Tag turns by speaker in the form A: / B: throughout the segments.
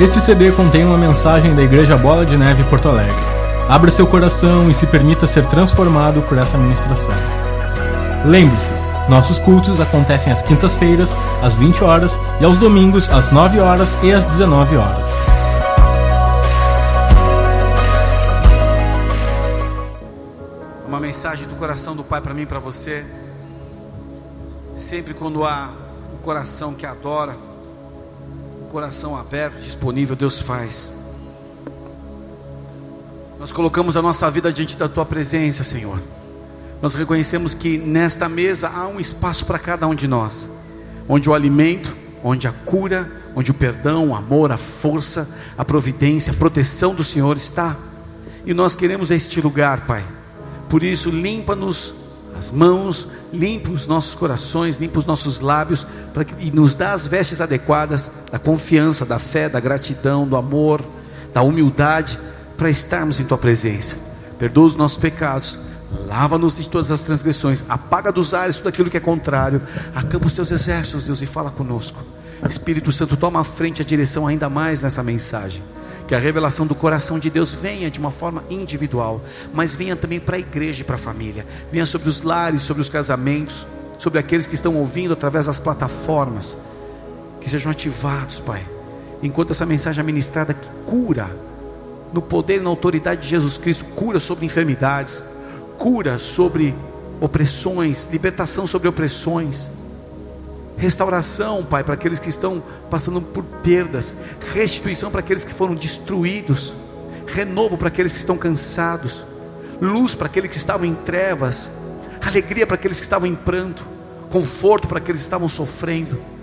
A: Este CD contém uma mensagem da Igreja Bola de Neve Porto Alegre. Abra seu coração e se permita ser transformado por essa ministração. Lembre-se, nossos cultos acontecem às quintas-feiras, às 20 horas e aos domingos, às 9 horas e às 19 horas.
B: Uma mensagem do coração do Pai para mim e para você. Sempre quando há um coração que adora, coração aberto, disponível, Deus faz. Nós colocamos a nossa vida diante da tua presença, Senhor. Nós reconhecemos que nesta mesa há um espaço para cada um de nós, onde o alimento, onde a cura, onde o perdão, o amor, a força, a providência, a proteção do Senhor está. E nós queremos este lugar, Pai. Por isso, limpa-nos as mãos, limpa os nossos corações, limpa os nossos lábios que, e nos dá as vestes adequadas da confiança, da fé, da gratidão, do amor, da humildade para estarmos em tua presença. Perdoa os nossos pecados, lava-nos de todas as transgressões, apaga dos ares tudo aquilo que é contrário, acampa os teus exércitos, Deus, e fala conosco. Espírito Santo, toma a frente, a direção ainda mais nessa mensagem. Que a revelação do coração de Deus venha de uma forma individual, mas venha também para a igreja e para a família. Venha sobre os lares, sobre os casamentos, sobre aqueles que estão ouvindo através das plataformas. Que sejam ativados, Pai. Enquanto essa mensagem é ministrada que cura, no poder e na autoridade de Jesus Cristo, cura sobre enfermidades, cura sobre opressões, libertação sobre opressões restauração, Pai, para aqueles que estão passando por perdas, restituição para aqueles que foram destruídos, renovo para aqueles que estão cansados, luz para aqueles que estavam em trevas, alegria para aqueles que estavam em pranto, conforto para aqueles que estavam sofrendo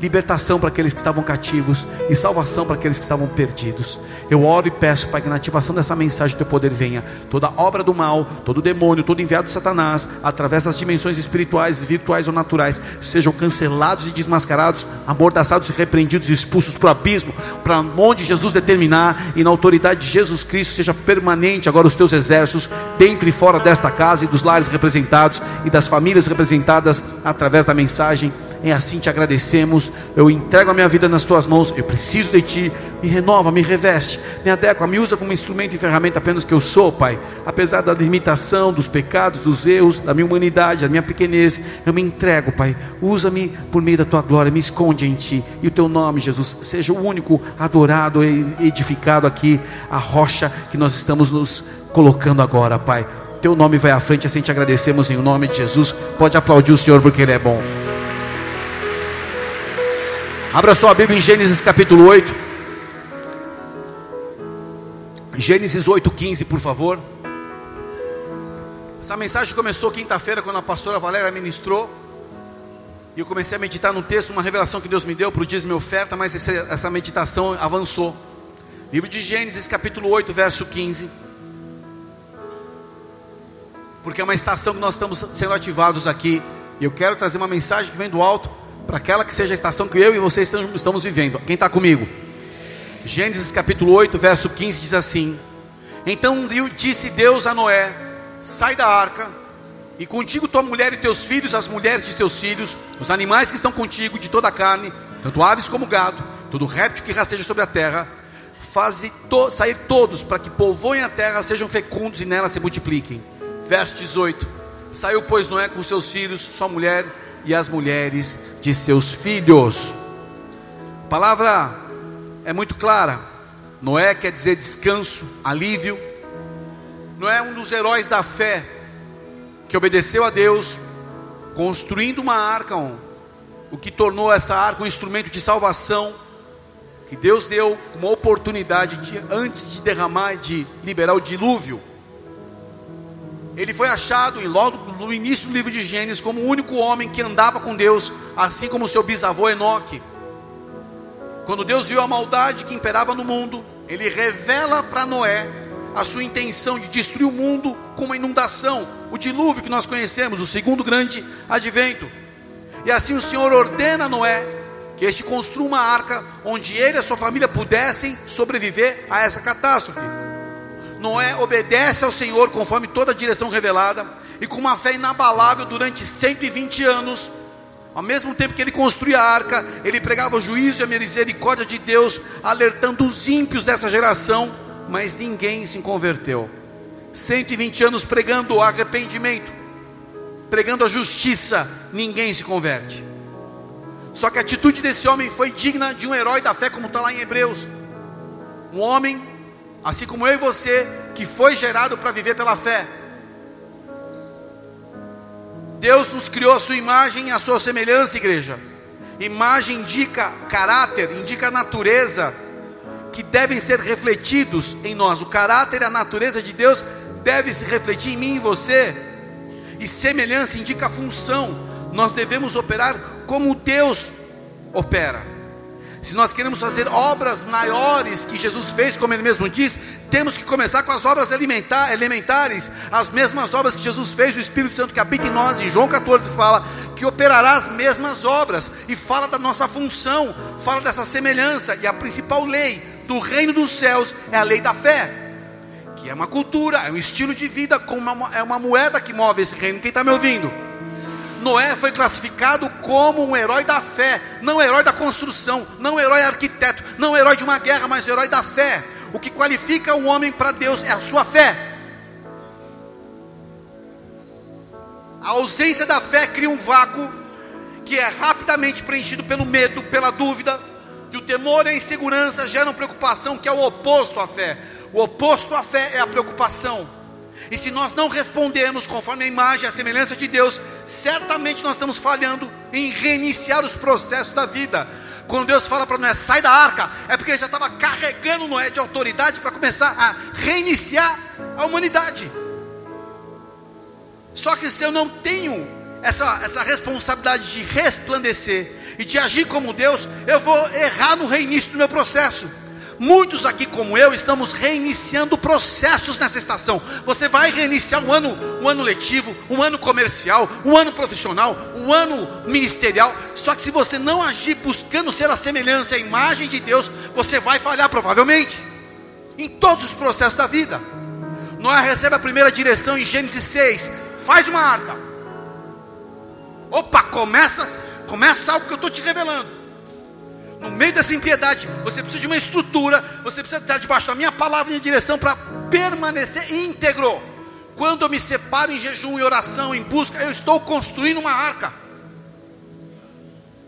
B: libertação para aqueles que estavam cativos e salvação para aqueles que estavam perdidos. Eu oro e peço, Pai, que na ativação dessa mensagem teu poder venha. Toda obra do mal, todo demônio, todo enviado de Satanás, através das dimensões espirituais, virtuais ou naturais, sejam cancelados e desmascarados, amordaçados e repreendidos e expulsos para o abismo, para onde Jesus determinar, e na autoridade de Jesus Cristo seja permanente agora os teus exércitos, dentro e fora desta casa e dos lares representados e das famílias representadas através da mensagem é assim te agradecemos. Eu entrego a minha vida nas tuas mãos. Eu preciso de ti. Me renova, me reveste, me adequa, me usa como instrumento e ferramenta apenas que eu sou, Pai. Apesar da limitação, dos pecados, dos erros, da minha humanidade, da minha pequenez, eu me entrego, Pai. Usa-me por meio da tua glória, me esconde em ti. E o teu nome, Jesus, seja o único adorado e edificado aqui, a rocha que nós estamos nos colocando agora, Pai. Teu nome vai à frente, assim te agradecemos em nome de Jesus. Pode aplaudir o Senhor porque Ele é bom. Abra sua Bíblia em Gênesis capítulo 8. Gênesis 8,15, por favor. Essa mensagem começou quinta-feira, quando a pastora Valéria ministrou. E eu comecei a meditar no texto, uma revelação que Deus me deu para o dízimo e oferta, mas essa, essa meditação avançou. Livro de Gênesis, capítulo 8, verso 15. Porque é uma estação que nós estamos sendo ativados aqui. E eu quero trazer uma mensagem que vem do alto para aquela que seja a estação que eu e você estamos vivendo. Quem está comigo? Gênesis capítulo 8, verso 15 diz assim: Então disse Deus a Noé: Sai da arca, e contigo tua mulher e teus filhos, as mulheres de teus filhos, os animais que estão contigo, de toda a carne, tanto aves como gado, todo réptil que rasteja sobre a terra, faze to sair todos, para que povoem a terra, sejam fecundos e nela se multipliquem. Verso 18: Saiu, pois, Noé com seus filhos, sua mulher e as mulheres de seus filhos. A palavra é muito clara. Noé quer dizer descanso, alívio. Noé é um dos heróis da fé que obedeceu a Deus, construindo uma arca, o que tornou essa arca um instrumento de salvação que Deus deu uma oportunidade de antes de derramar e de liberar o dilúvio. Ele foi achado logo no início do livro de Gênesis como o único homem que andava com Deus, assim como seu bisavô Enoque. Quando Deus viu a maldade que imperava no mundo, ele revela para Noé a sua intenção de destruir o mundo com uma inundação, o dilúvio que nós conhecemos, o segundo grande advento. E assim o Senhor ordena a Noé que este construa uma arca onde ele e a sua família pudessem sobreviver a essa catástrofe. Noé obedece ao Senhor conforme toda a direção revelada, e com uma fé inabalável durante 120 anos, Ao mesmo tempo que ele construía a arca, ele pregava o juízo e a misericórdia de Deus, alertando os ímpios dessa geração, mas ninguém se converteu. 120 anos pregando o arrependimento, pregando a justiça, ninguém se converte. Só que a atitude desse homem foi digna de um herói da fé, como está lá em Hebreus. Um homem, assim como eu e você, que foi gerado para viver pela fé. Deus nos criou a sua imagem e a sua semelhança, igreja. Imagem indica caráter, indica natureza, que devem ser refletidos em nós. O caráter e a natureza de Deus deve se refletir em mim e em você. E semelhança indica função. Nós devemos operar como Deus opera. Se nós queremos fazer obras maiores que Jesus fez, como ele mesmo diz, temos que começar com as obras elementares, as mesmas obras que Jesus fez, o Espírito Santo que habita em nós. Em João 14 fala que operará as mesmas obras e fala da nossa função, fala dessa semelhança. E a principal lei do reino dos céus é a lei da fé, que é uma cultura, é um estilo de vida, como é uma moeda que move esse reino. Quem está me ouvindo? Noé foi classificado como um herói da fé, não herói da construção, não herói arquiteto, não herói de uma guerra, mas herói da fé. O que qualifica o homem para Deus é a sua fé. A ausência da fé cria um vácuo que é rapidamente preenchido pelo medo, pela dúvida, que o temor e a insegurança geram preocupação, que é o oposto à fé. O oposto à fé é a preocupação. E se nós não respondermos conforme a imagem e a semelhança de Deus, certamente nós estamos falhando em reiniciar os processos da vida. Quando Deus fala para Noé, sai da arca, é porque ele já estava carregando Noé de autoridade para começar a reiniciar a humanidade. Só que se eu não tenho essa, essa responsabilidade de resplandecer e de agir como Deus, eu vou errar no reinício do meu processo. Muitos aqui, como eu, estamos reiniciando processos nessa estação. Você vai reiniciar um ano, um ano letivo, um ano comercial, um ano profissional, um ano ministerial. Só que se você não agir buscando ser a semelhança, a imagem de Deus, você vai falhar provavelmente em todos os processos da vida. Noé recebe a primeira direção em Gênesis 6: faz uma arca. Opa, começa, começa algo que eu estou te revelando no meio dessa impiedade, você precisa de uma estrutura, você precisa estar debaixo da minha palavra e direção para permanecer íntegro. Quando eu me separo em jejum e oração, em busca, eu estou construindo uma arca.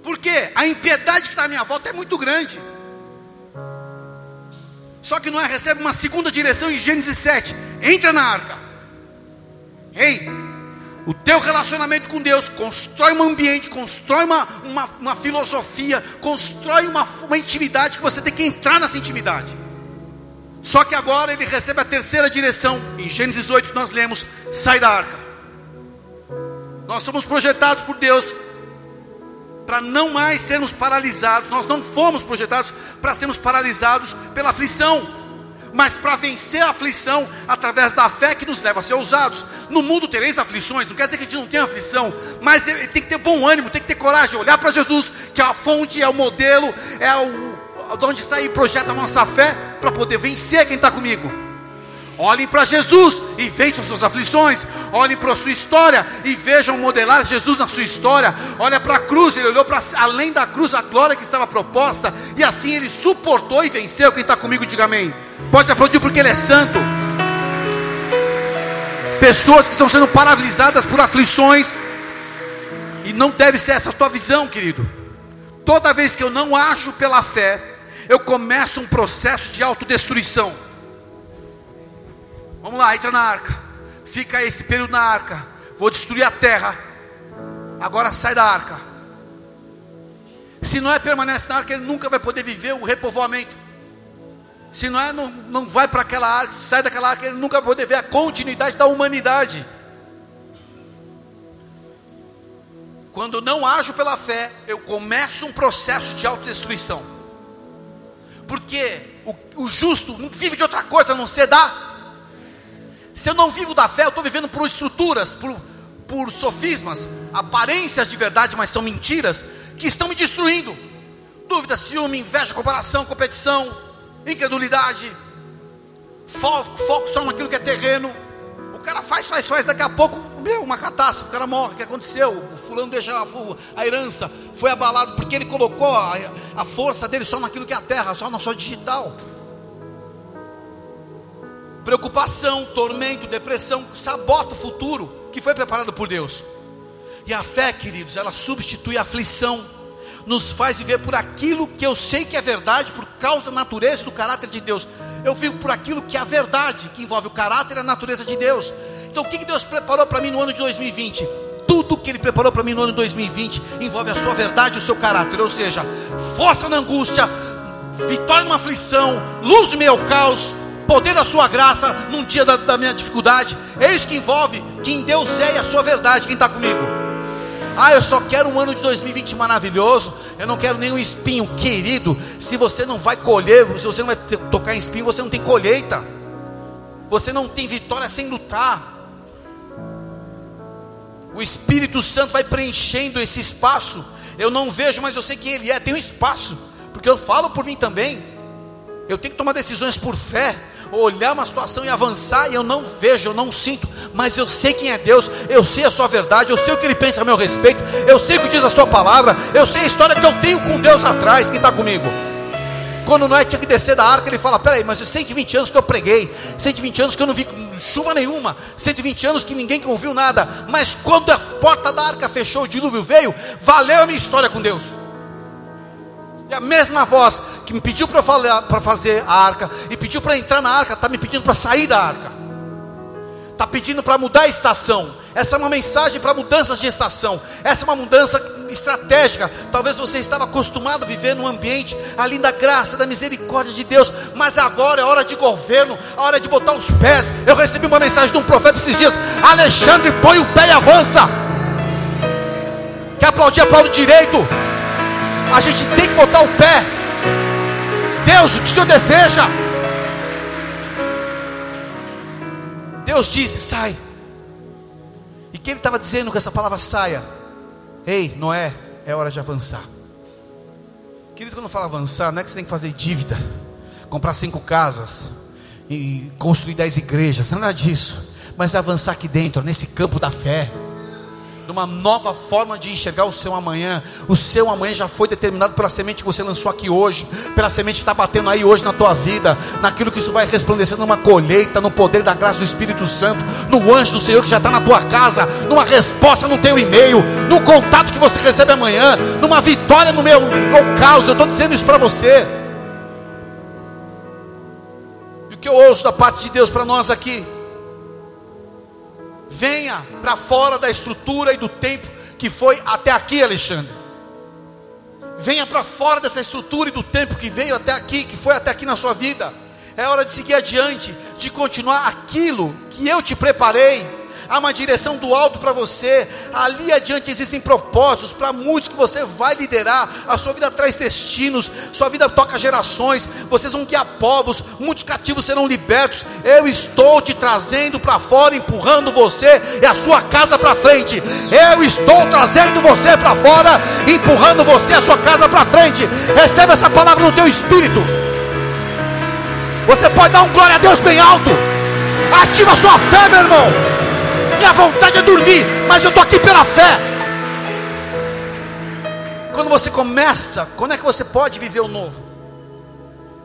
B: Porque a impiedade que está à minha volta é muito grande. Só que Noé recebe uma segunda direção em Gênesis 7. Entra na arca. Ei, o teu relacionamento com Deus, constrói um ambiente, constrói uma, uma, uma filosofia, constrói uma, uma intimidade que você tem que entrar nessa intimidade. Só que agora ele recebe a terceira direção, em Gênesis 8 que nós lemos: sai da arca. Nós somos projetados por Deus para não mais sermos paralisados, nós não fomos projetados para sermos paralisados pela aflição mas para vencer a aflição através da fé que nos leva a ser ousados. No mundo tereis aflições, não quer dizer que a gente não tem aflição, mas tem que ter bom ânimo, tem que ter coragem, olhar para Jesus, que é a fonte, é o modelo, é o de onde sai e projeta a nossa fé para poder vencer quem está comigo. Olhem para Jesus e vejam suas aflições. Olhem para a sua história e vejam modelar Jesus na sua história. Olha para a cruz, ele olhou para além da cruz a glória que estava proposta e assim ele suportou e venceu. Quem está comigo, diga amém. Pode aplaudir porque Ele é santo. Pessoas que estão sendo paralisadas por aflições. E não deve ser essa a tua visão, querido. Toda vez que eu não acho pela fé, eu começo um processo de autodestruição. Vamos lá, entra na arca. Fica esse período na arca. Vou destruir a terra. Agora sai da arca. Se não é permanece na arca, ele nunca vai poder viver o repovoamento. Se não, é, não, não vai para aquela área, sai daquela área, ele nunca vai poder ver a continuidade da humanidade. Quando não ajo pela fé, eu começo um processo de autodestruição. Porque o, o justo não vive de outra coisa a não ser da. Se eu não vivo da fé, eu estou vivendo por estruturas, por, por sofismas, aparências de verdade, mas são mentiras, que estão me destruindo. Dúvida, ciúme, inveja, comparação, competição, incredulidade, foco, foco só naquilo que é terreno. O cara faz, faz, faz, daqui a pouco, meu, uma catástrofe, o cara morre, o que aconteceu? O fulano deixa a herança, foi abalado porque ele colocou a, a força dele só naquilo que é a terra, só na sua digital. Preocupação, tormento, depressão, sabota o futuro que foi preparado por Deus. E a fé, queridos, ela substitui a aflição, nos faz viver por aquilo que eu sei que é verdade, por causa da natureza e do caráter de Deus. Eu vivo por aquilo que é a verdade, que envolve o caráter e a natureza de Deus. Então, o que Deus preparou para mim no ano de 2020? Tudo que Ele preparou para mim no ano de 2020 envolve a sua verdade e o seu caráter, ou seja, força na angústia, vitória numa aflição, luz no ao caos, poder da sua graça num dia da, da minha dificuldade. É isso que envolve quem Deus é e a sua verdade. Quem está comigo? Ah, eu só quero um ano de 2020 maravilhoso. Eu não quero nenhum espinho, querido. Se você não vai colher, se você não vai tocar em espinho, você não tem colheita. Você não tem vitória sem lutar. O Espírito Santo vai preenchendo esse espaço. Eu não vejo, mas eu sei quem Ele é. Tem um espaço, porque eu falo por mim também. Eu tenho que tomar decisões por fé olhar uma situação e avançar, e eu não vejo, eu não sinto, mas eu sei quem é Deus, eu sei a sua verdade, eu sei o que Ele pensa a meu respeito, eu sei o que diz a sua palavra, eu sei a história que eu tenho com Deus atrás, que está comigo. Quando Noé tinha que descer da arca, ele fala: Peraí, mas 120 anos que eu preguei, 120 anos que eu não vi chuva nenhuma, 120 anos que ninguém ouviu nada, mas quando a porta da arca fechou, o dilúvio veio, valeu a minha história com Deus. E a mesma voz que me pediu para fazer a arca e pediu para entrar na arca, está me pedindo para sair da arca. Está pedindo para mudar a estação. Essa é uma mensagem para mudanças de estação. Essa é uma mudança estratégica. Talvez você estava acostumado a viver num ambiente ali da graça, da misericórdia de Deus, mas agora é hora de governo, a hora de botar os pés. Eu recebi uma mensagem de um profeta esses dias: Alexandre, põe o pé e avança. Quer aplaudir, aplaude direito. A gente tem que botar o pé. Deus, o que o Senhor deseja? Deus disse: sai. E quem estava dizendo com essa palavra saia? Ei, Noé, é hora de avançar. Querido, quando fala avançar, não é que você tem que fazer dívida, comprar cinco casas e construir dez igrejas, nada disso. Mas é avançar aqui dentro, nesse campo da fé numa nova forma de enxergar o seu amanhã. O seu amanhã já foi determinado pela semente que você lançou aqui hoje, pela semente que está batendo aí hoje na tua vida, naquilo que isso vai resplandecer numa colheita, no poder da graça do Espírito Santo, no anjo do Senhor que já está na tua casa, numa resposta no teu e-mail, no contato que você recebe amanhã, numa vitória no meu caos. Eu estou dizendo isso para você. E o que eu ouço da parte de Deus para nós aqui? Venha para fora da estrutura e do tempo que foi até aqui, Alexandre. Venha para fora dessa estrutura e do tempo que veio até aqui, que foi até aqui na sua vida. É hora de seguir adiante, de continuar aquilo que eu te preparei há uma direção do alto para você. Ali adiante existem propósitos para muitos que você vai liderar. A sua vida traz destinos, sua vida toca gerações. Vocês vão guiar povos, muitos cativos serão libertos. Eu estou te trazendo para fora, empurrando você e a sua casa para frente. Eu estou trazendo você para fora, empurrando você e a sua casa para frente. Receba essa palavra no teu espírito. Você pode dar um glória a Deus bem alto. Ativa sua fé, meu irmão. Minha vontade é dormir, mas eu estou aqui pela fé. Quando você começa, quando é que você pode viver o novo?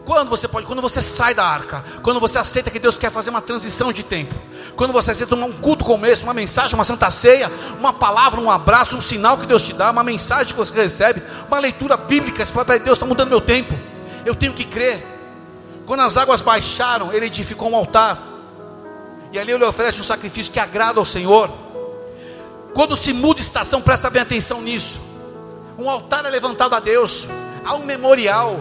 B: Quando você pode? Quando você sai da arca, quando você aceita que Deus quer fazer uma transição de tempo, quando você aceita um culto como esse, uma mensagem, uma santa ceia, uma palavra, um abraço, um sinal que Deus te dá, uma mensagem que você recebe, uma leitura bíblica, você fala, Deus está mudando meu tempo, eu tenho que crer. Quando as águas baixaram, ele edificou um altar. E ali ele oferece um sacrifício que agrada ao Senhor. Quando se muda estação, presta bem atenção nisso. Um altar é levantado a Deus, há um memorial.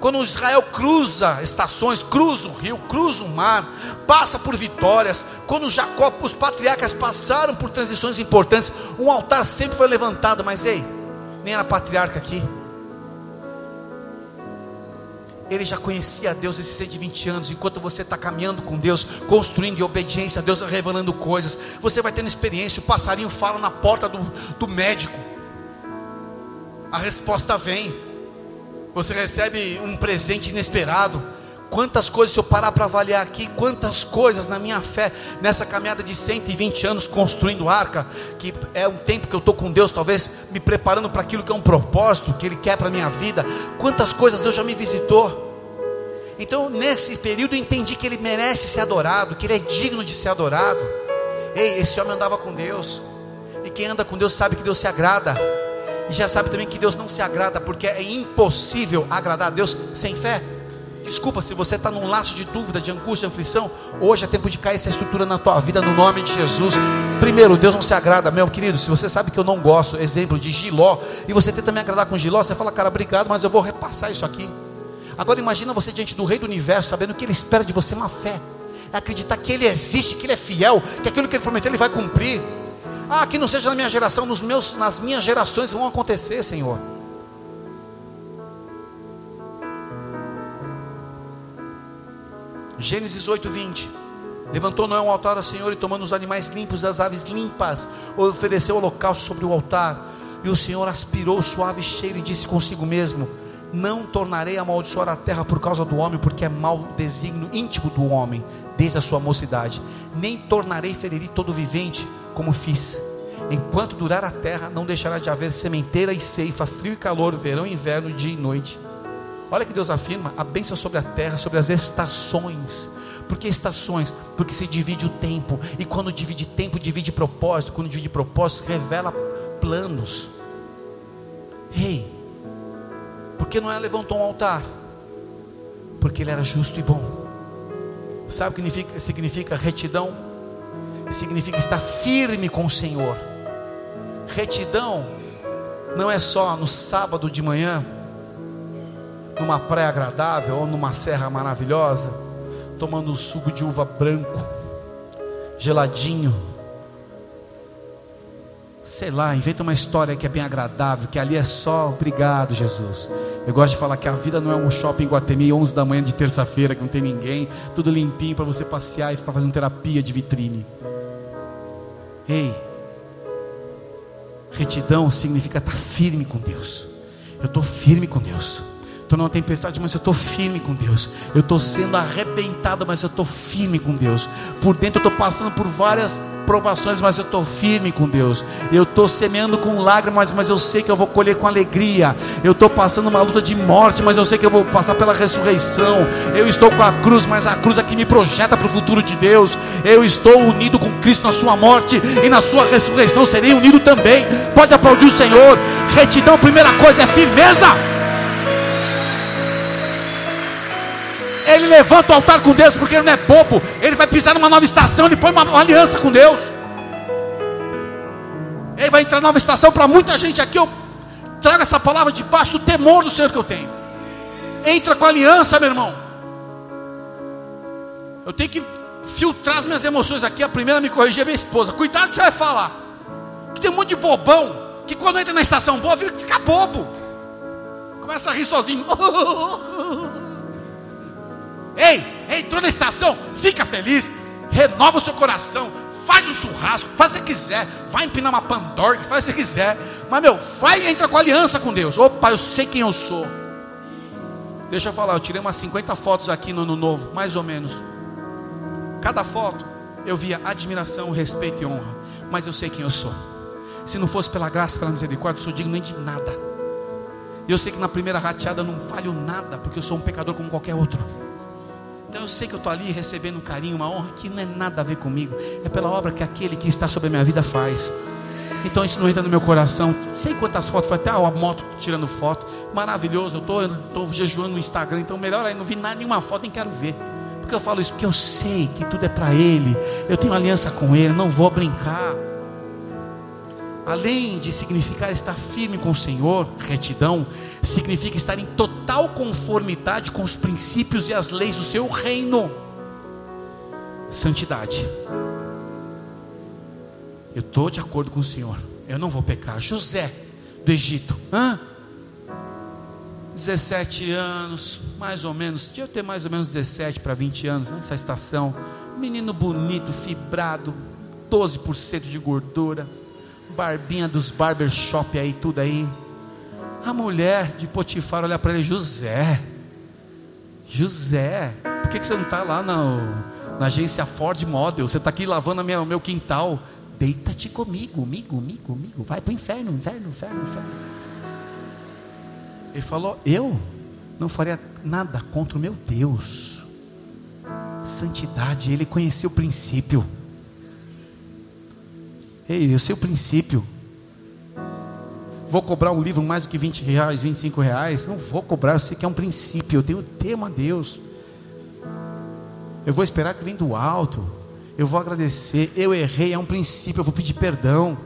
B: Quando Israel cruza estações, cruza o rio, cruza o mar, passa por vitórias. Quando Jacó, os patriarcas passaram por transições importantes, um altar sempre foi levantado. Mas ei, nem era patriarca aqui. Ele já conhecia Deus esses 120 anos. Enquanto você está caminhando com Deus, construindo em obediência a Deus, revelando coisas, você vai tendo experiência. O passarinho fala na porta do, do médico, a resposta vem. Você recebe um presente inesperado. Quantas coisas, se eu parar para avaliar aqui, quantas coisas na minha fé, nessa caminhada de 120 anos construindo arca, que é um tempo que eu estou com Deus, talvez me preparando para aquilo que é um propósito, que Ele quer para a minha vida. Quantas coisas Deus já me visitou. Então, nesse período, eu entendi que Ele merece ser adorado, que Ele é digno de ser adorado. Ei, esse homem andava com Deus, e quem anda com Deus sabe que Deus se agrada, e já sabe também que Deus não se agrada, porque é impossível agradar a Deus sem fé. Desculpa se você está num laço de dúvida, de angústia, de aflição. Hoje é tempo de cair essa estrutura na tua vida, no nome de Jesus. Primeiro, Deus não se agrada, meu querido. Se você sabe que eu não gosto, exemplo de Giló, e você tenta me agradar com Giló, você fala, cara, obrigado, mas eu vou repassar isso aqui. Agora imagina você diante do Rei do Universo, sabendo que Ele espera de você uma fé. É acreditar que Ele existe, que Ele é fiel, que aquilo que Ele prometeu Ele vai cumprir. Ah, que não seja na minha geração, nos meus, nas minhas gerações vão acontecer, Senhor. Gênesis 8, 20. Levantou Noé um altar ao Senhor e tomando os animais limpos, as aves limpas, ofereceu o holocausto sobre o altar. E o Senhor aspirou o suave cheiro e disse consigo mesmo: Não tornarei a amaldiçoar a terra por causa do homem, porque é mau desígnio íntimo do homem, desde a sua mocidade. Nem tornarei ferir todo vivente, como fiz. Enquanto durar a terra, não deixará de haver sementeira e ceifa, frio e calor, verão e inverno, dia e noite. Olha que Deus afirma a bênção sobre a terra, sobre as estações. Por que estações? Porque se divide o tempo. E quando divide tempo, divide propósito. Quando divide propósito, revela planos. Rei, hey, por que Noé levantou um altar? Porque ele era justo e bom. Sabe o que significa, significa retidão? Significa estar firme com o Senhor. Retidão não é só no sábado de manhã numa praia agradável ou numa serra maravilhosa, tomando um suco de uva branco, geladinho. Sei lá, inventa uma história que é bem agradável, que ali é só obrigado, Jesus. Eu gosto de falar que a vida não é um shopping em Guatemi, 11 da manhã de terça-feira, que não tem ninguém, tudo limpinho para você passear e ficar fazendo terapia de vitrine. Ei, retidão significa estar firme com Deus. Eu estou firme com Deus estou numa tempestade, mas eu estou firme com Deus. Eu estou sendo arrebentado, mas eu estou firme com Deus. Por dentro eu estou passando por várias provações, mas eu estou firme com Deus. Eu estou semeando com lágrimas, mas eu sei que eu vou colher com alegria. Eu estou passando uma luta de morte, mas eu sei que eu vou passar pela ressurreição. Eu estou com a cruz, mas a cruz é que me projeta para o futuro de Deus. Eu estou unido com Cristo na sua morte e na sua ressurreição serei unido também. Pode aplaudir o Senhor. Retidão, primeira coisa é firmeza. Ele levanta o altar com Deus porque ele não é bobo. Ele vai pisar numa nova estação, ele põe uma, uma aliança com Deus. Ele vai entrar nova estação para muita gente aqui. Eu trago essa palavra debaixo do temor do Senhor que eu tenho. Entra com aliança, meu irmão. Eu tenho que filtrar as minhas emoções aqui. A primeira a me corrigir é minha esposa. Cuidado que você vai falar. Que tem um monte de bobão que quando entra na estação boa fica bobo. Começa a rir sozinho. Ei, entrou na estação, fica feliz, renova o seu coração, faz um churrasco, faz o que quiser, vai empinar uma pandorga, faz o que quiser, mas meu, vai e entra com aliança com Deus. Opa, eu sei quem eu sou. Deixa eu falar, eu tirei umas 50 fotos aqui no ano novo, mais ou menos. Cada foto eu via admiração, respeito e honra, mas eu sei quem eu sou. Se não fosse pela graça, pela misericórdia, eu sou digno nem de nada. E eu sei que na primeira rateada eu não falho nada, porque eu sou um pecador como qualquer outro. Então eu sei que eu estou ali recebendo um carinho, uma honra que não é nada a ver comigo, é pela obra que aquele que está sobre a minha vida faz. Então isso não entra no meu coração. Sei quantas fotos, foi até a moto tirando foto. Maravilhoso, eu estou jejuando no Instagram, então melhor aí, não vi nada, nenhuma foto, nem quero ver. Porque eu falo isso? Porque eu sei que tudo é para Ele, eu tenho aliança com Ele, não vou brincar além de significar estar firme com o Senhor, retidão, significa estar em total conformidade com os princípios e as leis do seu reino. Santidade. Eu estou de acordo com o Senhor. Eu não vou pecar. José do Egito. Hã? 17 anos, mais ou menos. Tinha eu ter mais ou menos 17 para 20 anos nessa estação. Menino bonito, fibrado, 12% de gordura barbinha dos barbershop aí, tudo aí. A mulher de Potifar olha para ele, José. José, por que, que você não está lá na, na agência Ford Model? Você está aqui lavando o meu quintal. Deita-te comigo, comigo, comigo, comigo. Vai para o inferno, inferno, inferno, inferno. Ele falou: Eu não faria nada contra o meu Deus. Santidade, ele conhecia o princípio. Ei, eu sei o princípio. Vou cobrar um livro mais do que 20 reais, 25 reais? Não vou cobrar, eu sei que é um princípio. Eu tenho tema a Deus. Eu vou esperar que vem do alto. Eu vou agradecer. Eu errei, é um princípio. Eu vou pedir perdão.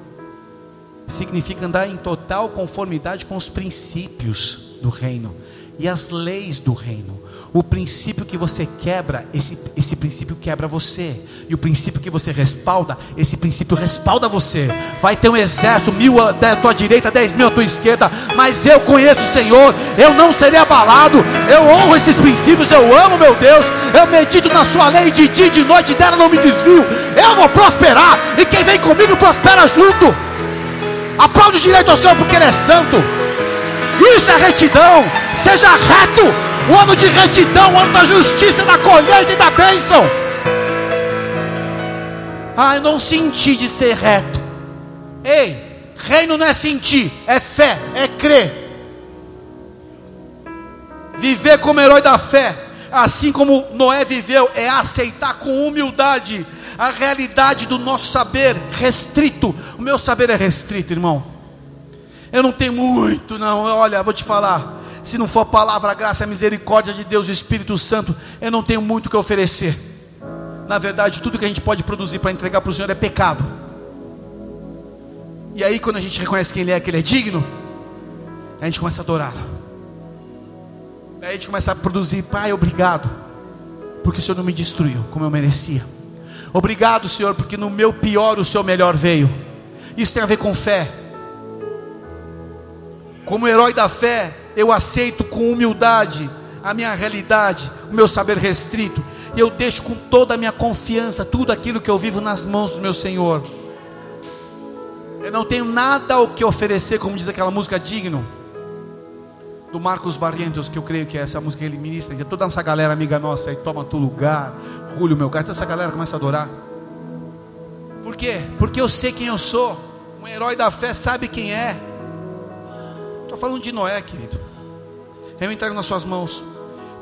B: Significa andar em total conformidade com os princípios do reino e as leis do reino. O princípio que você quebra, esse, esse princípio quebra você. E o princípio que você respalda, esse princípio respalda você. Vai ter um exército, mil à tua direita, dez mil à tua esquerda. Mas eu conheço o Senhor, eu não serei abalado. Eu honro esses princípios, eu amo meu Deus. Eu medito na sua lei de dia e de noite, dela não me desvio. Eu vou prosperar. E quem vem comigo prospera junto. Aplaude direito ao Senhor, porque Ele é santo. Isso é retidão. Seja reto. O ano de retidão, o ano da justiça, da colheita e da bênção. Ah, eu não senti de ser reto. Ei, reino não é sentir, é fé, é crer. Viver como herói da fé, assim como Noé viveu, é aceitar com humildade a realidade do nosso saber restrito. O meu saber é restrito, irmão. Eu não tenho muito, não. Olha, vou te falar. Se não for a palavra, a graça, a misericórdia de Deus, o Espírito Santo, eu não tenho muito o que oferecer. Na verdade, tudo que a gente pode produzir para entregar para o Senhor é pecado. E aí, quando a gente reconhece quem Ele é, que Ele é digno, a gente começa a adorá-lo. Aí a gente começa a produzir, Pai, obrigado, porque o Senhor não me destruiu como eu merecia. Obrigado, Senhor, porque no meu pior o Seu melhor veio. Isso tem a ver com fé. Como herói da fé, eu aceito com humildade a minha realidade, o meu saber restrito, e eu deixo com toda a minha confiança tudo aquilo que eu vivo nas mãos do meu Senhor. Eu não tenho nada o que oferecer, como diz aquela música digno do Marcos Barrientos, que eu creio que é essa música que ele ministra, que toda essa galera amiga nossa aí toma tu lugar, Julio meu cara, toda essa galera começa a adorar. Por quê? Porque eu sei quem eu sou. Um herói da fé sabe quem é. Falando de Noé, querido. Eu entrego nas suas mãos.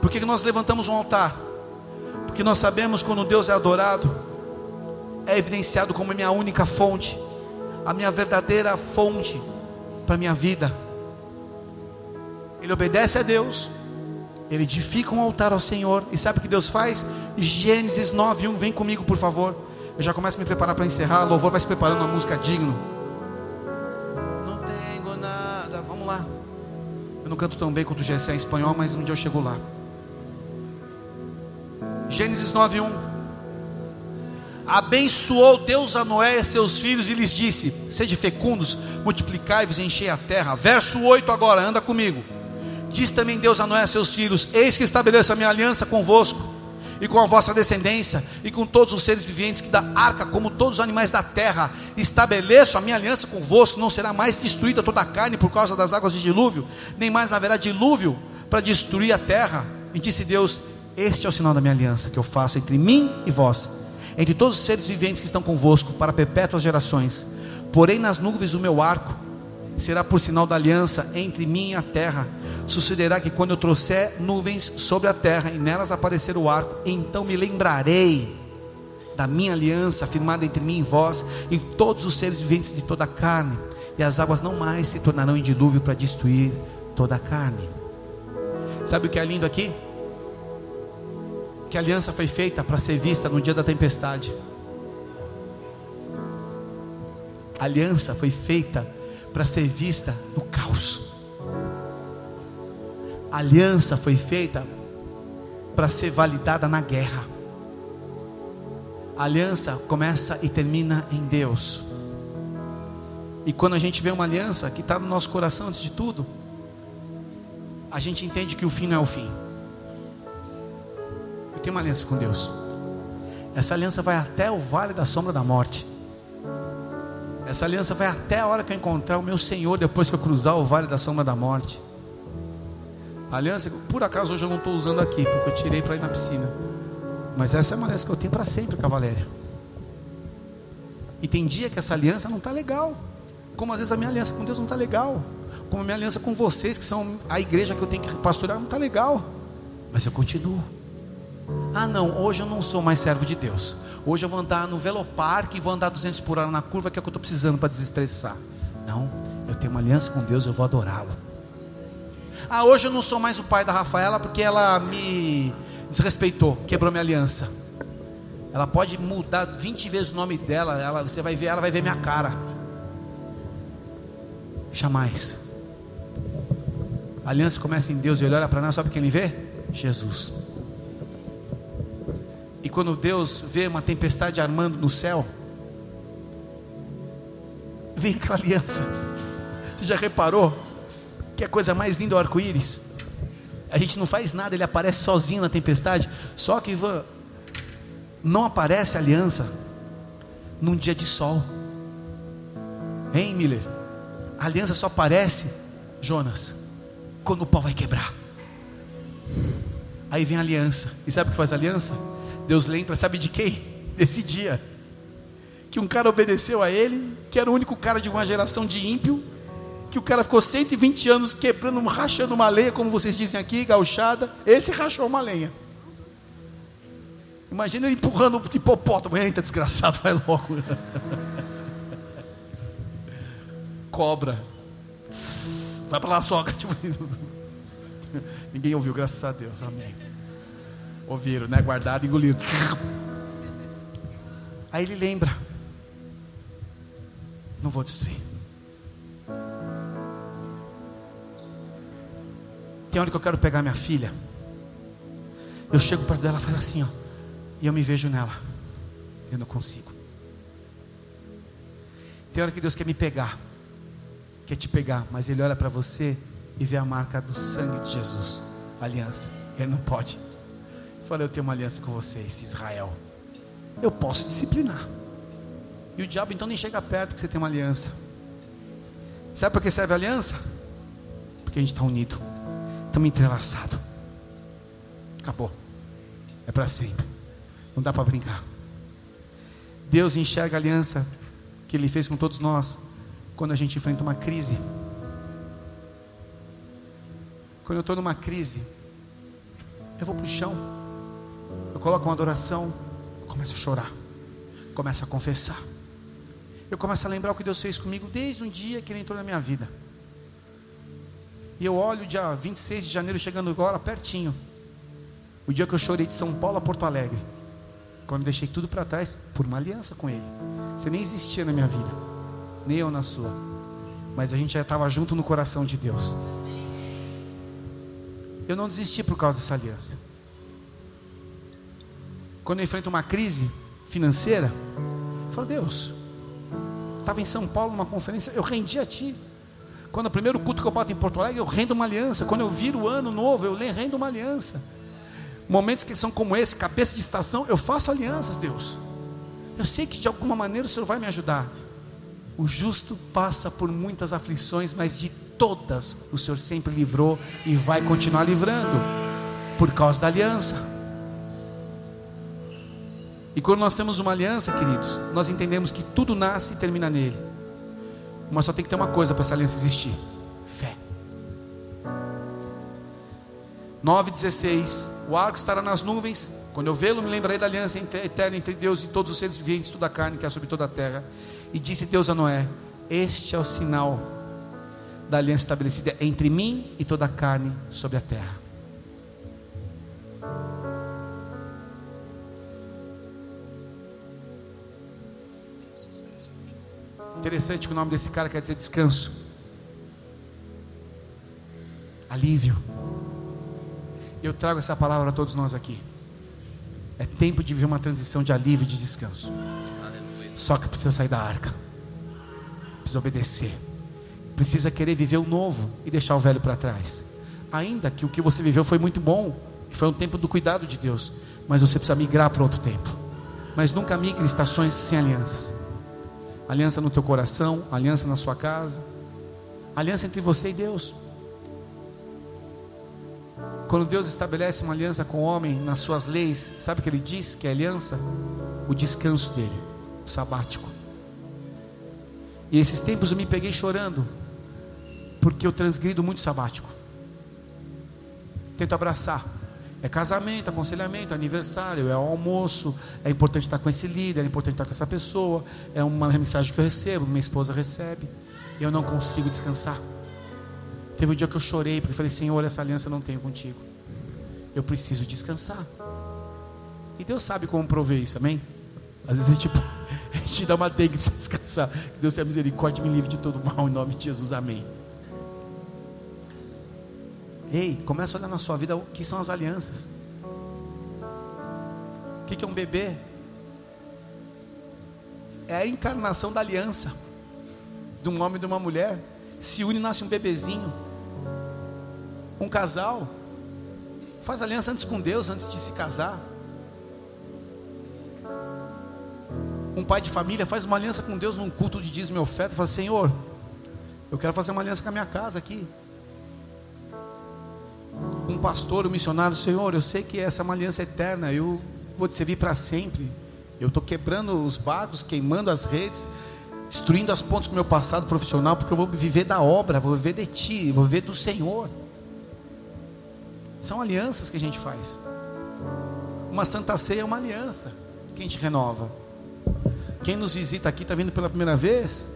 B: Porque nós levantamos um altar. Porque nós sabemos quando Deus é adorado, é evidenciado como a minha única fonte, a minha verdadeira fonte para a minha vida. Ele obedece a Deus, ele edifica um altar ao Senhor, e sabe o que Deus faz? Gênesis 9, 1, vem comigo por favor. Eu já começo a me preparar para encerrar. O louvor vai se preparando uma música digna. Canto tão bem quanto o Gessé em espanhol, mas um dia eu chego lá. Gênesis 9:1. Abençoou Deus a Noé e a seus filhos e lhes disse: Sede fecundos, multiplicai-vos e enchei a terra. Verso 8 agora, anda comigo. Diz também Deus a Noé e a seus filhos: Eis que estabeleço a minha aliança convosco e com a vossa descendência, e com todos os seres viventes que da arca, como todos os animais da terra, estabeleço a minha aliança convosco, não será mais destruída toda a carne por causa das águas de dilúvio, nem mais haverá dilúvio para destruir a terra. E disse Deus: Este é o sinal da minha aliança que eu faço entre mim e vós, entre todos os seres viventes que estão convosco, para perpétuas gerações. Porém, nas nuvens o meu arco será por sinal da aliança entre mim e a terra Sucederá que quando eu trouxer nuvens sobre a terra e nelas aparecer o arco, então me lembrarei da minha aliança firmada entre mim e vós e todos os seres viventes de toda a carne, e as águas não mais se tornarão em dilúvio para destruir toda a carne. Sabe o que é lindo aqui? Que a aliança foi feita para ser vista no dia da tempestade. A aliança foi feita para ser vista no caos. A aliança foi feita para ser validada na guerra. A aliança começa e termina em Deus. E quando a gente vê uma aliança que está no nosso coração antes de tudo, a gente entende que o fim não é o fim. Eu tenho uma aliança com Deus. Essa aliança vai até o vale da sombra da morte. Essa aliança vai até a hora que eu encontrar o meu Senhor depois que eu cruzar o vale da sombra da morte. A aliança, por acaso hoje eu não estou usando aqui, porque eu tirei para ir na piscina. Mas essa é uma aliança que eu tenho para sempre com. E tem dia que essa aliança não está legal. Como às vezes a minha aliança com Deus não está legal. Como a minha aliança com vocês, que são a igreja que eu tenho que pastorear, não está legal. Mas eu continuo. Ah, não, hoje eu não sou mais servo de Deus. Hoje eu vou andar no veloparque e vou andar 200 por hora na curva, que é o que eu estou precisando para desestressar. Não, eu tenho uma aliança com Deus, eu vou adorá-lo. Ah, hoje eu não sou mais o pai da Rafaela porque ela me desrespeitou, quebrou minha aliança. Ela pode mudar 20 vezes o nome dela, ela, você vai ver, ela vai ver minha cara. Jamais. A aliança começa em Deus e ele olha para nós, sabe quem ele vê? Jesus. E quando Deus vê uma tempestade armando no céu, vem aquela aliança. Você já reparou que a coisa mais linda é o arco-íris? A gente não faz nada, ele aparece sozinho na tempestade. Só que Ivan, não aparece aliança num dia de sol. Hein, Miller? A aliança só aparece, Jonas, quando o pau vai quebrar. Aí vem a aliança. E sabe o que faz a aliança? Deus lembra, sabe de quem? Desse dia. Que um cara obedeceu a ele, que era o único cara de uma geração de ímpio, que o cara ficou 120 anos quebrando, rachando uma lenha, como vocês dizem aqui, gauchada. Esse rachou uma lenha. Imagina ele empurrando o hipopótamo. Eita, desgraçado, vai logo. Cobra. Vai para lá, sogra. Tipo, ninguém ouviu, graças a Deus. Amém. Ouviram, né? Guardado, engolido. Aí ele lembra. Não vou destruir. Tem hora que eu quero pegar minha filha. Eu chego perto dela e faz assim, ó. E eu me vejo nela. Eu não consigo. Tem hora que Deus quer me pegar. Quer te pegar, mas Ele olha para você e vê a marca do sangue de Jesus. Aliança. Ele não pode. Fala, eu tenho uma aliança com vocês, Israel. Eu posso disciplinar. E o diabo então nem chega perto porque você tem uma aliança. Sabe para que serve a aliança? Porque a gente está unido. Estamos entrelaçados. Acabou. É para sempre. Não dá para brincar. Deus enxerga a aliança que Ele fez com todos nós quando a gente enfrenta uma crise. Quando eu estou numa crise, eu vou para o chão, eu coloco uma adoração, começo a chorar, começo a confessar, eu começo a lembrar o que Deus fez comigo desde um dia que Ele entrou na minha vida. E eu olho o dia 26 de janeiro chegando agora pertinho. O dia que eu chorei de São Paulo a Porto Alegre. Quando deixei tudo para trás por uma aliança com Ele. Você nem existia na minha vida, nem eu na sua. Mas a gente já estava junto no coração de Deus. Eu não desisti por causa dessa aliança. Quando eu enfrento uma crise financeira, eu falo, Deus, estava em São Paulo numa conferência, eu rendi a Ti. Quando o primeiro culto que eu boto em Porto Alegre, eu rendo uma aliança. Quando eu viro o ano novo, eu rendo uma aliança. Momentos que são como esse, cabeça de estação, eu faço alianças, Deus. Eu sei que de alguma maneira o Senhor vai me ajudar. O justo passa por muitas aflições, mas de todas o Senhor sempre livrou e vai continuar livrando, por causa da aliança. E quando nós temos uma aliança, queridos, nós entendemos que tudo nasce e termina nele. Mas só tem que ter uma coisa para essa aliança existir: fé. 9,16: O arco estará nas nuvens. Quando eu vê-lo, me lembrarei da aliança eterna entre Deus e todos os seres viventes, toda a carne que é sobre toda a terra. E disse Deus a Noé: Este é o sinal da aliança estabelecida entre mim e toda a carne sobre a terra. Interessante que o nome desse cara quer dizer descanso, alívio. Eu trago essa palavra a todos nós aqui. É tempo de viver uma transição de alívio e de descanso. Só que precisa sair da arca, precisa obedecer, precisa querer viver o novo e deixar o velho para trás. Ainda que o que você viveu foi muito bom, e foi um tempo do cuidado de Deus, mas você precisa migrar para outro tempo. Mas nunca migre estações sem alianças aliança no teu coração, aliança na sua casa, aliança entre você e Deus. Quando Deus estabelece uma aliança com o homem nas suas leis, sabe o que ele diz que é aliança? O descanso dele, o sabático. E esses tempos eu me peguei chorando, porque eu transgrido muito sabático. Tento abraçar. É casamento, aconselhamento, aniversário, é almoço, é importante estar com esse líder, é importante estar com essa pessoa, é uma mensagem que eu recebo, minha esposa recebe, e eu não consigo descansar. Teve um dia que eu chorei, porque falei, Senhor, essa aliança eu não tenho contigo. Eu preciso descansar. E Deus sabe como prover isso, amém? Às vezes é tipo, a gente dá uma dengue para descansar. Que Deus tenha misericórdia e me livre de todo mal, em nome de Jesus, amém. Ei, começa a olhar na sua vida o que são as alianças. O que é um bebê? É a encarnação da aliança de um homem e de uma mulher. Se une e nasce um bebezinho. Um casal faz aliança antes com Deus, antes de se casar. Um pai de família faz uma aliança com Deus num culto de dízimo e oferta. Fala, Senhor, eu quero fazer uma aliança com a minha casa aqui um pastor, um missionário, Senhor, eu sei que essa é uma aliança eterna, eu vou te servir para sempre. Eu estou quebrando os barcos, queimando as redes, destruindo as pontes com o meu passado profissional, porque eu vou viver da obra, vou viver de Ti, vou viver do Senhor. São alianças que a gente faz. Uma santa ceia é uma aliança que a gente renova. Quem nos visita aqui está vindo pela primeira vez,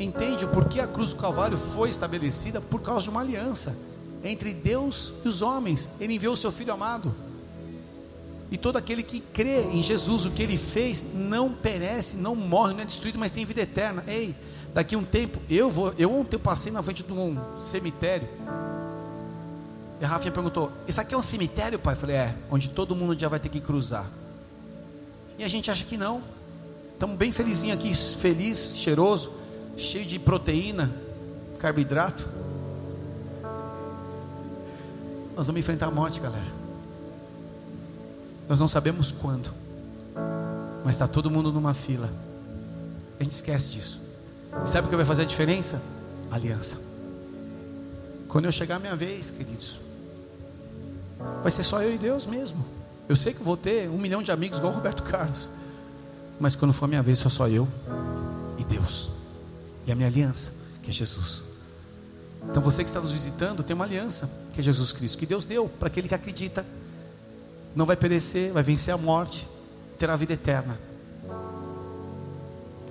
B: entende o porquê a cruz do Calvário foi estabelecida por causa de uma aliança entre Deus e os homens. Ele enviou o seu Filho amado. E todo aquele que crê em Jesus, o que ele fez, não perece, não morre, não é destruído, mas tem vida eterna. Ei, daqui a um tempo, eu vou. Eu ontem eu passei na frente de um cemitério. E a Rafinha perguntou: Isso aqui é um cemitério, pai? Eu falei: É, onde todo mundo já vai ter que cruzar. E a gente acha que não. Estamos bem felizinho aqui, feliz, cheiroso, cheio de proteína, carboidrato. Nós vamos enfrentar a morte, galera. Nós não sabemos quando, mas está todo mundo numa fila. A gente esquece disso. Sabe o que vai fazer a diferença? Aliança. Quando eu chegar a minha vez, queridos, vai ser só eu e Deus mesmo. Eu sei que vou ter um milhão de amigos igual o Roberto Carlos, mas quando for a minha vez, só só eu e Deus. E a minha aliança, que é Jesus. Então você que está nos visitando tem uma aliança, que é Jesus Cristo, que Deus deu para aquele que acredita. Não vai perecer, vai vencer a morte, terá a vida eterna.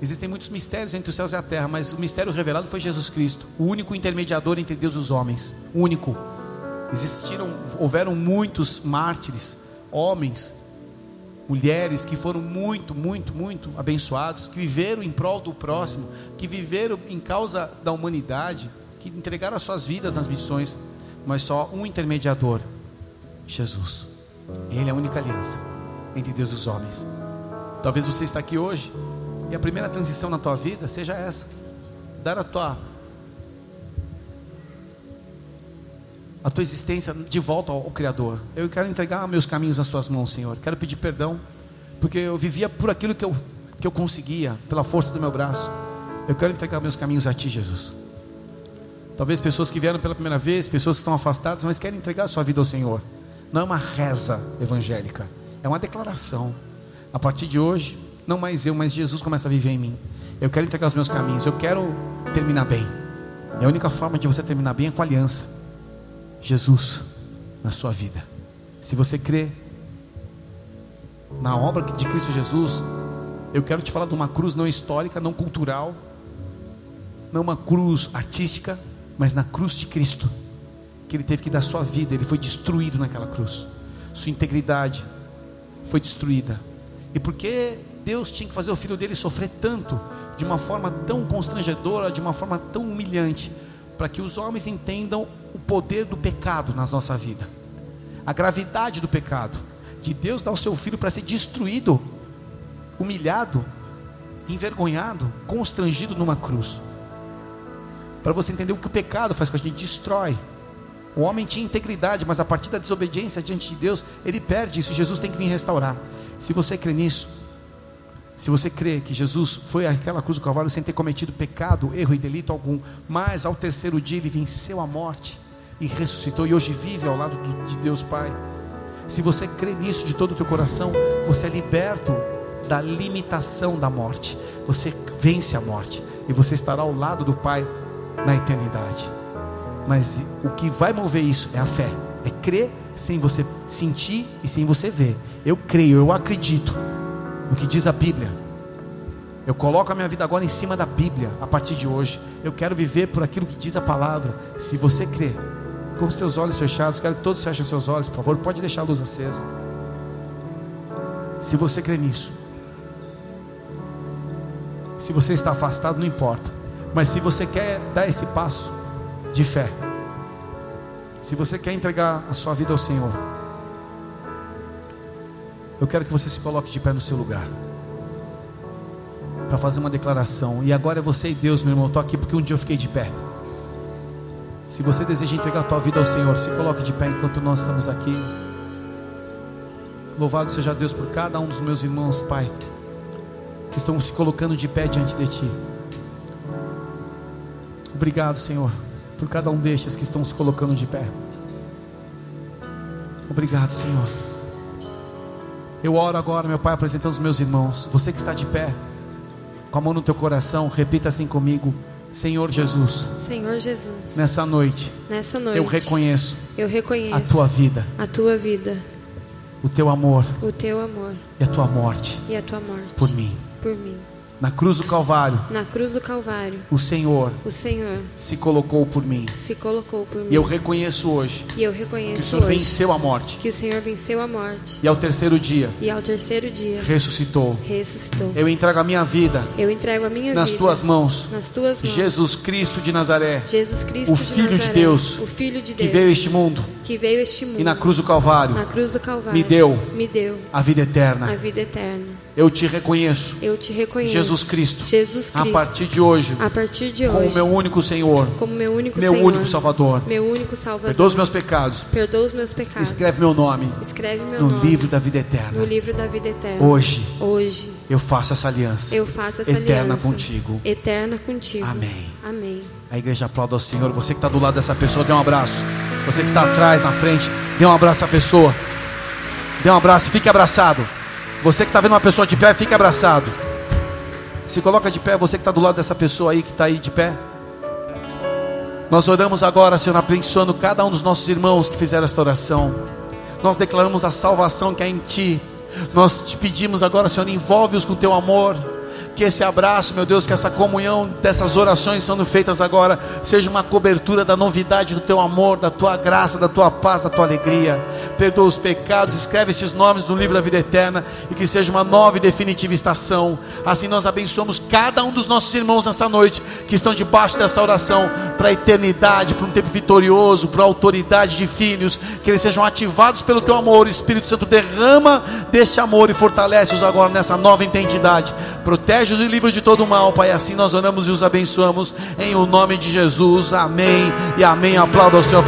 B: Existem muitos mistérios entre os céus e a terra, mas o mistério revelado foi Jesus Cristo, o único intermediador entre Deus e os homens, único. Existiram, houveram muitos mártires, homens, mulheres que foram muito, muito, muito abençoados, que viveram em prol do próximo, que viveram em causa da humanidade que entregaram as suas vidas nas missões, mas só um intermediador: Jesus. Ele é a única aliança entre Deus e os homens. Talvez você está aqui hoje e a primeira transição na tua vida seja essa: dar a tua a tua existência de volta ao, ao Criador. Eu quero entregar meus caminhos nas tuas mãos, Senhor. Quero pedir perdão porque eu vivia por aquilo que eu que eu conseguia, pela força do meu braço. Eu quero entregar meus caminhos a Ti, Jesus. Talvez pessoas que vieram pela primeira vez, pessoas que estão afastadas, mas querem entregar a sua vida ao Senhor. Não é uma reza evangélica, é uma declaração. A partir de hoje, não mais eu, mas Jesus começa a viver em mim. Eu quero entregar os meus caminhos, eu quero terminar bem. E a única forma de você terminar bem é com aliança. Jesus na sua vida. Se você crê na obra de Cristo Jesus, eu quero te falar de uma cruz não histórica, não cultural, não uma cruz artística, mas na cruz de Cristo, que ele teve que dar sua vida, ele foi destruído naquela cruz, sua integridade foi destruída. E porque Deus tinha que fazer o filho dele sofrer tanto, de uma forma tão constrangedora, de uma forma tão humilhante, para que os homens entendam o poder do pecado na nossa vida, a gravidade do pecado, de Deus dar o seu filho para ser destruído, humilhado, envergonhado, constrangido numa cruz para você entender o que o pecado faz com a gente, destrói. O homem tinha integridade, mas a partir da desobediência diante de Deus, ele perde isso. Jesus tem que vir restaurar. Se você crê nisso, se você crê que Jesus foi àquela cruz do Calvário sem ter cometido pecado, erro e delito algum, mas ao terceiro dia ele venceu a morte, e ressuscitou e hoje vive ao lado de Deus Pai. Se você crê nisso de todo o teu coração, você é liberto da limitação da morte. Você vence a morte e você estará ao lado do Pai na eternidade. Mas o que vai mover isso é a fé, é crer sem você sentir e sem você ver. Eu creio, eu acredito no que diz a Bíblia. Eu coloco a minha vida agora em cima da Bíblia a partir de hoje. Eu quero viver por aquilo que diz a palavra. Se você crê, com os teus olhos fechados, quero que todos fechem seus olhos, por favor. Pode deixar a luz acesa. Se você crê nisso, se você está afastado, não importa. Mas se você quer dar esse passo de fé, se você quer entregar a sua vida ao Senhor, eu quero que você se coloque de pé no seu lugar para fazer uma declaração. E agora é você e Deus, meu irmão. Estou aqui porque um dia eu fiquei de pé. Se você deseja entregar a tua vida ao Senhor, se coloque de pé enquanto nós estamos aqui. Louvado seja Deus por cada um dos meus irmãos, Pai, que estão se colocando de pé diante de Ti. Obrigado, Senhor, por cada um destes que estão se colocando de pé. Obrigado, Senhor. Eu oro agora, meu Pai, apresentando os meus irmãos. Você que está de pé com a mão no teu coração, repita assim comigo: Senhor Jesus.
C: Senhor Jesus.
B: Nessa noite.
C: Nessa noite.
B: Eu reconheço.
C: Eu reconheço.
B: A tua vida.
C: A tua vida.
B: O teu amor.
C: O teu amor.
B: E a tua morte.
C: E a tua morte.
B: Por mim.
C: Por mim.
B: Na cruz do Calvário.
C: Na cruz do Calvário.
B: O Senhor.
C: O Senhor.
B: Se colocou por mim.
C: Se colocou por mim.
B: E eu reconheço hoje.
C: E eu reconheço
B: que o Senhor
C: hoje
B: venceu a morte.
C: Que o Senhor venceu a morte.
B: E ao terceiro dia.
C: E ao terceiro dia.
B: Ressuscitou.
C: Ressuscitou.
B: Eu entrego a minha vida.
C: Eu entrego a minha
B: nas
C: vida.
B: tuas mãos.
C: Nas tuas mãos.
B: Jesus Cristo de Nazaré.
C: Jesus Cristo
B: o
C: de
B: filho
C: Nazaré,
B: de Deus.
C: O filho de
B: que
C: Deus.
B: veio a este mundo.
C: Que veio a este mundo.
B: E na cruz do Calvário.
C: Na cruz do Calvário.
B: Me deu.
C: Me deu.
B: A vida eterna.
C: A vida eterna.
B: Eu te reconheço.
C: Eu te reconheço.
B: Jesus Cristo.
C: Jesus Cristo.
B: A partir de hoje.
C: A partir de
B: como
C: hoje.
B: meu único Senhor.
C: Como meu único
B: meu
C: Senhor.
B: único Salvador.
C: Meu único Salvador.
B: Perdoa os meus pecados.
C: Perdoa os meus pecados.
B: Escreve meu nome.
C: Escreve meu
B: no
C: nome.
B: livro da vida eterna.
C: No livro da vida eterna.
B: Hoje.
C: Hoje.
B: Eu faço essa aliança.
C: Eu faço essa
B: eterna
C: aliança.
B: contigo.
C: Eterna contigo.
B: Amém.
C: Amém.
B: A igreja aplauda ao Senhor. Você que está do lado dessa pessoa, dê um abraço. Você que está atrás, na frente, dê um abraço à pessoa. Dê um abraço, fique abraçado. Você que está vendo uma pessoa de pé, fique abraçado. Se coloca de pé, você que está do lado dessa pessoa aí que está aí de pé. Nós oramos agora, Senhor, abençoando cada um dos nossos irmãos que fizeram esta oração. Nós declaramos a salvação que há em Ti. Nós te pedimos agora, Senhor, envolve-os com Teu amor. Que esse abraço, meu Deus, que essa comunhão dessas orações sendo feitas agora, seja uma cobertura da novidade do teu amor, da tua graça, da tua paz, da tua alegria. Perdoa os pecados, escreve estes nomes no livro da vida eterna e que seja uma nova e definitiva estação. Assim nós abençoamos cada um dos nossos irmãos nessa noite que estão debaixo dessa oração para a eternidade, para um tempo vitorioso, para a autoridade de filhos, que eles sejam ativados pelo teu amor. O Espírito Santo derrama deste amor e fortalece-os agora nessa nova identidade. Protege Protege-os e livros de todo mal, Pai. Assim nós oramos e os abençoamos. Em o nome de Jesus. Amém e amém. Aplauda ao Senhor.